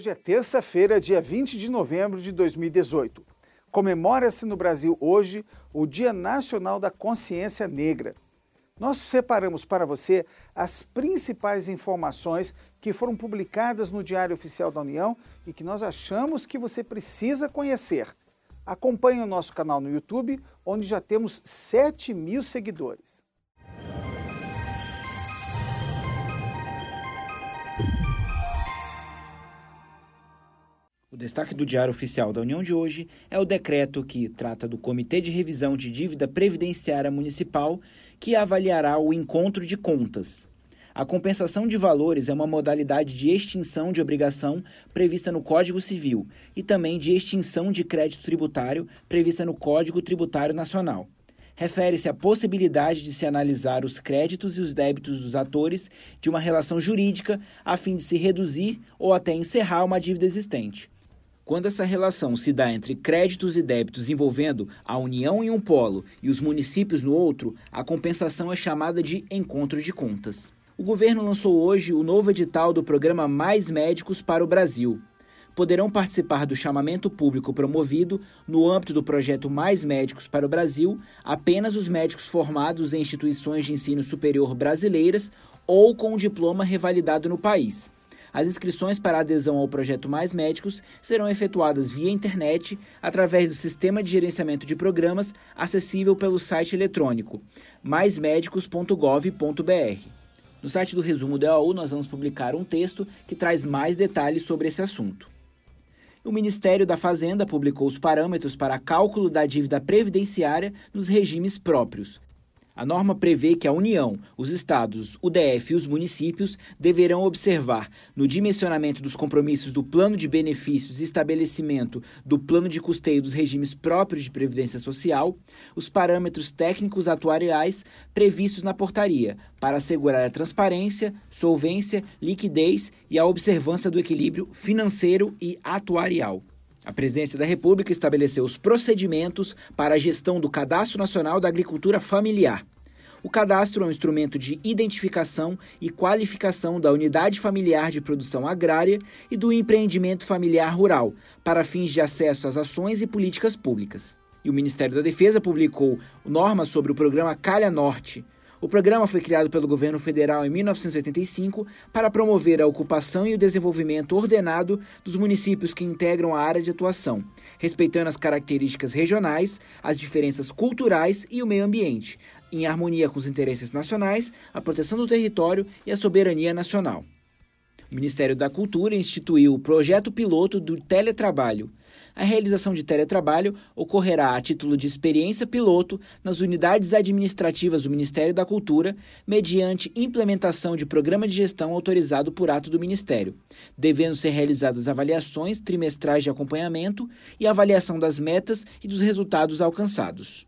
Hoje é terça-feira, dia 20 de novembro de 2018. Comemora-se no Brasil hoje o Dia Nacional da Consciência Negra. Nós separamos para você as principais informações que foram publicadas no Diário Oficial da União e que nós achamos que você precisa conhecer. Acompanhe o nosso canal no YouTube, onde já temos 7 mil seguidores. Destaque do Diário Oficial da União de hoje é o decreto que trata do Comitê de Revisão de Dívida Previdenciária Municipal, que avaliará o encontro de contas. A compensação de valores é uma modalidade de extinção de obrigação prevista no Código Civil e também de extinção de crédito tributário prevista no Código Tributário Nacional. Refere-se à possibilidade de se analisar os créditos e os débitos dos atores de uma relação jurídica a fim de se reduzir ou até encerrar uma dívida existente. Quando essa relação se dá entre créditos e débitos envolvendo a União em um polo e os municípios no outro, a compensação é chamada de encontro de contas. O governo lançou hoje o novo edital do programa Mais Médicos para o Brasil. Poderão participar do chamamento público promovido no âmbito do projeto Mais Médicos para o Brasil apenas os médicos formados em instituições de ensino superior brasileiras ou com um diploma revalidado no país. As inscrições para adesão ao projeto Mais Médicos serão efetuadas via internet através do sistema de gerenciamento de programas acessível pelo site eletrônico maismedicos.gov.br. No site do Resumo DAU, nós vamos publicar um texto que traz mais detalhes sobre esse assunto. O Ministério da Fazenda publicou os parâmetros para cálculo da dívida previdenciária nos regimes próprios. A norma prevê que a União, os estados, o DF e os municípios deverão observar, no dimensionamento dos compromissos do plano de benefícios e estabelecimento do plano de custeio dos regimes próprios de previdência social, os parâmetros técnicos atuariais previstos na portaria, para assegurar a transparência, solvência, liquidez e a observância do equilíbrio financeiro e atuarial. A Presidência da República estabeleceu os procedimentos para a gestão do Cadastro Nacional da Agricultura Familiar. O cadastro é um instrumento de identificação e qualificação da unidade familiar de produção agrária e do empreendimento familiar rural, para fins de acesso às ações e políticas públicas. E o Ministério da Defesa publicou normas sobre o programa Calha Norte, o programa foi criado pelo governo federal em 1985 para promover a ocupação e o desenvolvimento ordenado dos municípios que integram a área de atuação, respeitando as características regionais, as diferenças culturais e o meio ambiente, em harmonia com os interesses nacionais, a proteção do território e a soberania nacional. O Ministério da Cultura instituiu o projeto piloto do teletrabalho, a realização de teletrabalho ocorrerá a título de experiência piloto nas unidades administrativas do Ministério da Cultura, mediante implementação de programa de gestão autorizado por ato do Ministério, devendo ser realizadas avaliações trimestrais de acompanhamento e avaliação das metas e dos resultados alcançados.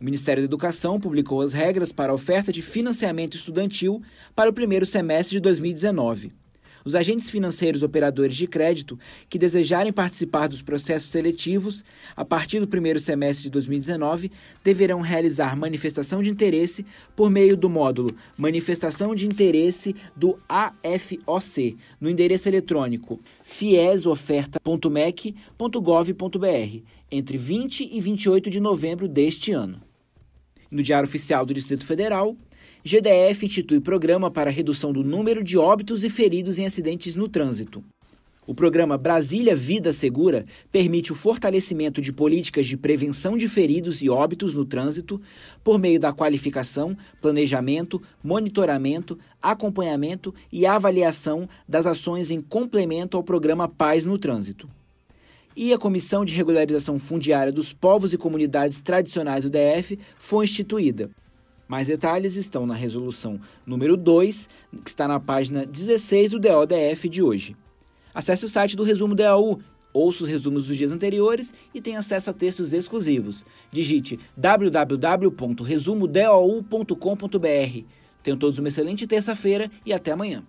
O Ministério da Educação publicou as regras para a oferta de financiamento estudantil para o primeiro semestre de 2019. Os agentes financeiros operadores de crédito que desejarem participar dos processos seletivos a partir do primeiro semestre de 2019 deverão realizar manifestação de interesse por meio do módulo Manifestação de Interesse do AFOC no endereço eletrônico fiesoferta.mec.gov.br entre 20 e 28 de novembro deste ano. No Diário Oficial do Distrito Federal, GDF institui programa para redução do número de óbitos e feridos em acidentes no trânsito. O programa Brasília Vida Segura permite o fortalecimento de políticas de prevenção de feridos e óbitos no trânsito por meio da qualificação, planejamento, monitoramento, acompanhamento e avaliação das ações em complemento ao programa Paz no Trânsito. E a Comissão de Regularização Fundiária dos Povos e Comunidades Tradicionais do DF foi instituída. Mais detalhes estão na resolução número 2, que está na página 16 do DODF de hoje. Acesse o site do Resumo DAU, ouça os resumos dos dias anteriores e tenha acesso a textos exclusivos. Digite www.resumodau.com.br. Tenham todos uma excelente terça-feira e até amanhã.